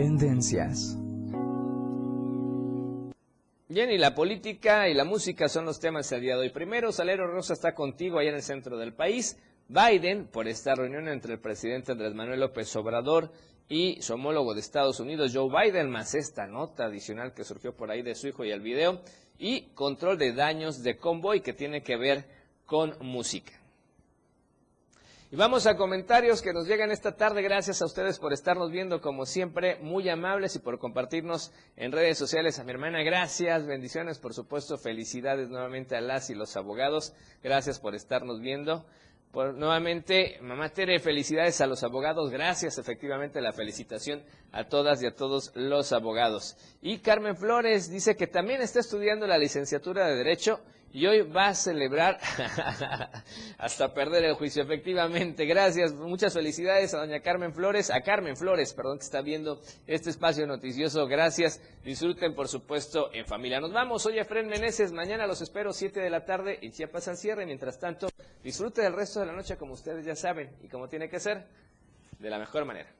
Tendencias. Bien, y la política y la música son los temas del día de hoy. Primero, Salero Rosa está contigo allá en el centro del país. Biden, por esta reunión entre el presidente Andrés Manuel López Obrador y su homólogo de Estados Unidos, Joe Biden, más esta nota adicional que surgió por ahí de su hijo y el video, y control de daños de convoy que tiene que ver con música. Y vamos a comentarios que nos llegan esta tarde. Gracias a ustedes por estarnos viendo, como siempre, muy amables y por compartirnos en redes sociales. A mi hermana, gracias, bendiciones, por supuesto, felicidades nuevamente a las y los abogados. Gracias por estarnos viendo. Por, nuevamente, mamá Tere, felicidades a los abogados. Gracias, efectivamente, la felicitación a todas y a todos los abogados. Y Carmen Flores dice que también está estudiando la licenciatura de Derecho y hoy va a celebrar <laughs> hasta perder el juicio, efectivamente. Gracias, muchas felicidades a doña Carmen Flores, a Carmen Flores, perdón, que está viendo este espacio noticioso. Gracias, disfruten por supuesto en familia. Nos vamos, soy Efren Meneses, mañana los espero 7 de la tarde en Chiapas al cierre. Mientras tanto, disfrute del resto de la noche como ustedes ya saben y como tiene que ser, de la mejor manera.